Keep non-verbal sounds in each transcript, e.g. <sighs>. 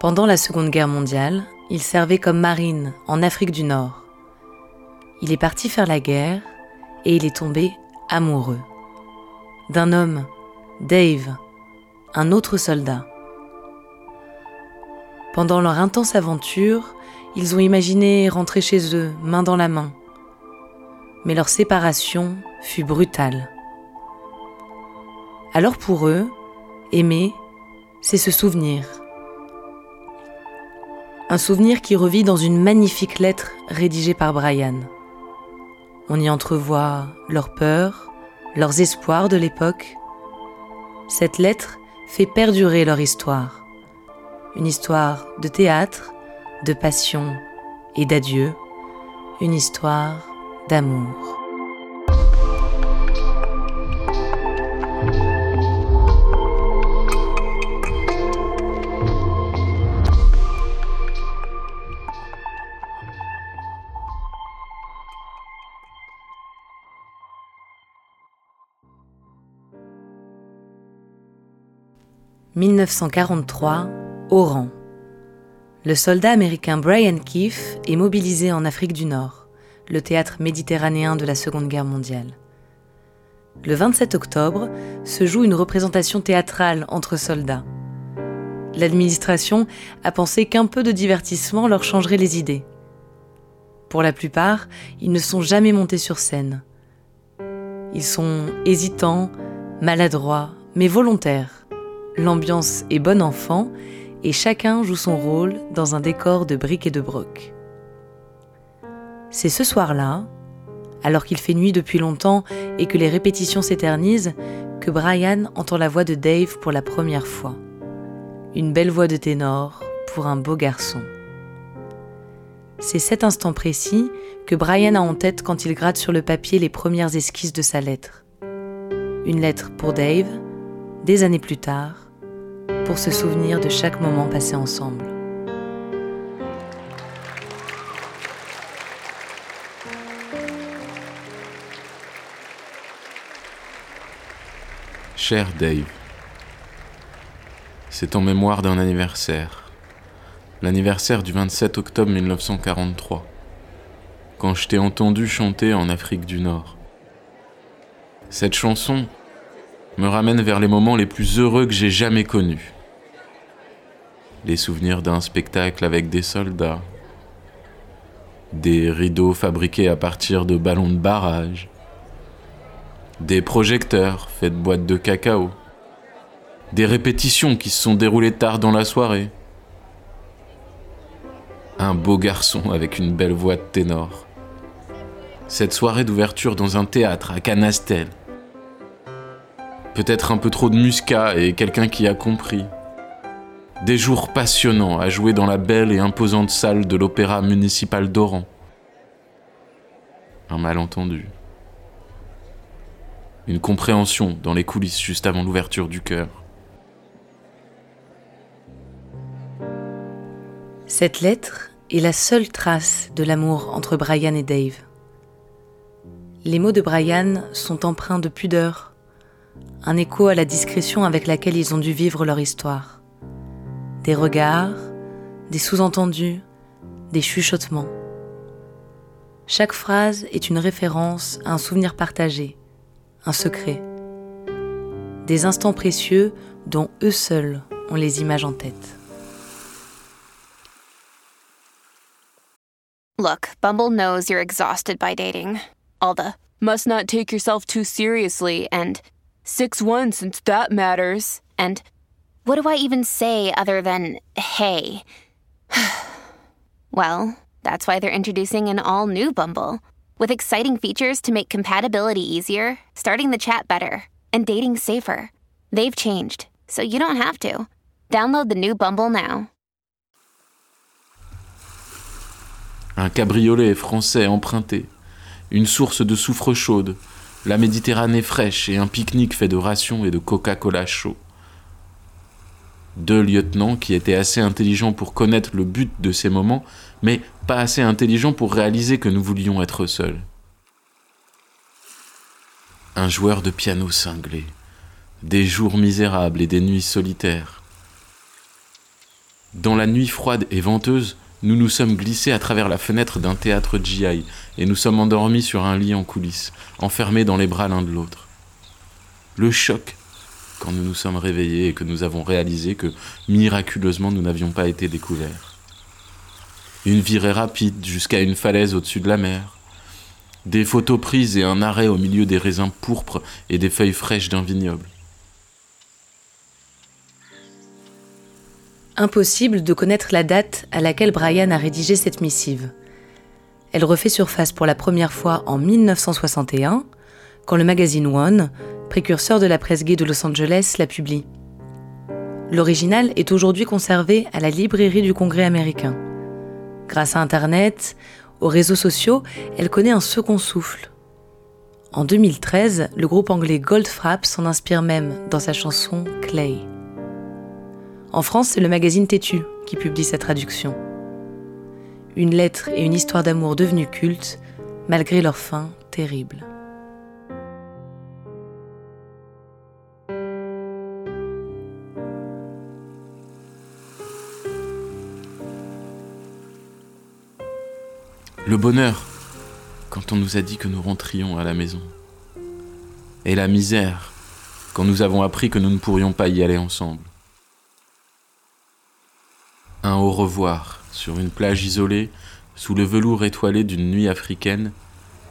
Pendant la Seconde Guerre mondiale, il servait comme marine en Afrique du Nord. Il est parti faire la guerre et il est tombé amoureux d'un homme, Dave, un autre soldat. Pendant leur intense aventure, ils ont imaginé rentrer chez eux, main dans la main. Mais leur séparation fut brutale. Alors pour eux, aimer, c'est se souvenir un souvenir qui revit dans une magnifique lettre rédigée par Brian. On y entrevoit leurs peurs, leurs espoirs de l'époque. Cette lettre fait perdurer leur histoire. Une histoire de théâtre, de passion et d'adieu. Une histoire d'amour. 1943, Oran. Le soldat américain Brian Keefe est mobilisé en Afrique du Nord, le théâtre méditerranéen de la Seconde Guerre mondiale. Le 27 octobre se joue une représentation théâtrale entre soldats. L'administration a pensé qu'un peu de divertissement leur changerait les idées. Pour la plupart, ils ne sont jamais montés sur scène. Ils sont hésitants, maladroits, mais volontaires l'ambiance est bon enfant et chacun joue son rôle dans un décor de briques et de broc. C'est ce soir-là, alors qu'il fait nuit depuis longtemps et que les répétitions s'éternisent, que Brian entend la voix de Dave pour la première fois. Une belle voix de ténor pour un beau garçon. C'est cet instant précis que Brian a en tête quand il gratte sur le papier les premières esquisses de sa lettre. Une lettre pour Dave, des années plus tard, pour se souvenir de chaque moment passé ensemble. Cher Dave, c'est en mémoire d'un anniversaire, l'anniversaire du 27 octobre 1943, quand je t'ai entendu chanter en Afrique du Nord. Cette chanson, me ramène vers les moments les plus heureux que j'ai jamais connus. Les souvenirs d'un spectacle avec des soldats, des rideaux fabriqués à partir de ballons de barrage, des projecteurs faits de boîtes de cacao, des répétitions qui se sont déroulées tard dans la soirée, un beau garçon avec une belle voix de ténor. Cette soirée d'ouverture dans un théâtre à Canastel, peut-être un peu trop de muscat et quelqu'un qui a compris. Des jours passionnants à jouer dans la belle et imposante salle de l'Opéra municipal d'Oran. Un malentendu. une compréhension dans les coulisses juste avant l'ouverture du cœur. Cette lettre est la seule trace de l'amour entre Brian et Dave. Les mots de Brian sont empreints de pudeur, un écho à la discrétion avec laquelle ils ont dû vivre leur histoire. Des regards, des sous-entendus, des chuchotements. Chaque phrase est une référence à un souvenir partagé, un secret. Des instants précieux dont eux seuls ont les images en tête. Look, Bumble knows you're exhausted by dating. All the must not take yourself too seriously and 6 1 since that matters. And what do I even say other than hey? <sighs> well, that's why they're introducing an all new Bumble with exciting features to make compatibility easier, starting the chat better, and dating safer. They've changed, so you don't have to. Download the new Bumble now. Un cabriolet français emprunté, une source de soufre chaude, la Méditerranée fraîche et un pique-nique fait de rations et de Coca-Cola chaud. Deux lieutenants qui étaient assez intelligents pour connaître le but de ces moments, mais pas assez intelligents pour réaliser que nous voulions être seuls. Un joueur de piano cinglé, des jours misérables et des nuits solitaires. Dans la nuit froide et venteuse, nous nous sommes glissés à travers la fenêtre d'un théâtre GI et nous sommes endormis sur un lit en coulisses, enfermés dans les bras l'un de l'autre. Le choc quand nous nous sommes réveillés et que nous avons réalisé que miraculeusement nous n'avions pas été découverts. Une virée rapide jusqu'à une falaise au-dessus de la mer. Des photos prises et un arrêt au milieu des raisins pourpres et des feuilles fraîches d'un vignoble. Impossible de connaître la date à laquelle Brian a rédigé cette missive. Elle refait surface pour la première fois en 1961, quand le magazine One, précurseur de la presse gay de Los Angeles, la publie. L'original est aujourd'hui conservé à la librairie du Congrès américain. Grâce à Internet, aux réseaux sociaux, elle connaît un second souffle. En 2013, le groupe anglais Goldfrapp s'en inspire même dans sa chanson Clay. En France, c'est le magazine Têtu qui publie sa traduction. Une lettre et une histoire d'amour devenues cultes, malgré leur fin terrible. Le bonheur, quand on nous a dit que nous rentrions à la maison. Et la misère, quand nous avons appris que nous ne pourrions pas y aller ensemble un au revoir sur une plage isolée, sous le velours étoilé d'une nuit africaine,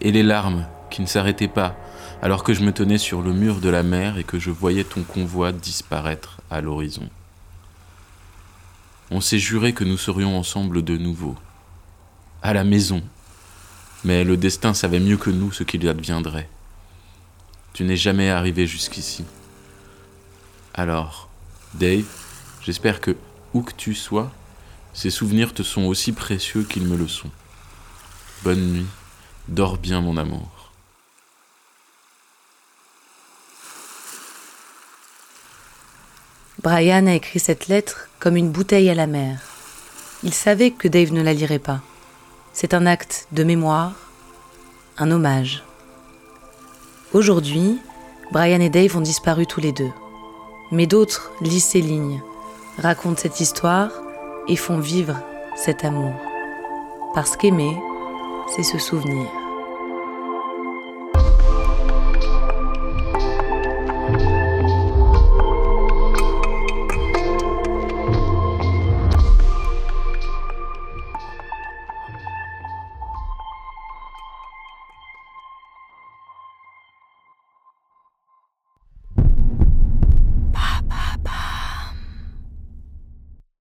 et les larmes qui ne s'arrêtaient pas alors que je me tenais sur le mur de la mer et que je voyais ton convoi disparaître à l'horizon. On s'est juré que nous serions ensemble de nouveau, à la maison, mais le destin savait mieux que nous ce qu'il adviendrait. Tu n'es jamais arrivé jusqu'ici. Alors, Dave, j'espère que où que tu sois, ces souvenirs te sont aussi précieux qu'ils me le sont. Bonne nuit, dors bien mon amour. Brian a écrit cette lettre comme une bouteille à la mer. Il savait que Dave ne la lirait pas. C'est un acte de mémoire, un hommage. Aujourd'hui, Brian et Dave ont disparu tous les deux. Mais d'autres lisent ces lignes racontent cette histoire et font vivre cet amour. Parce qu'aimer, c'est se souvenir.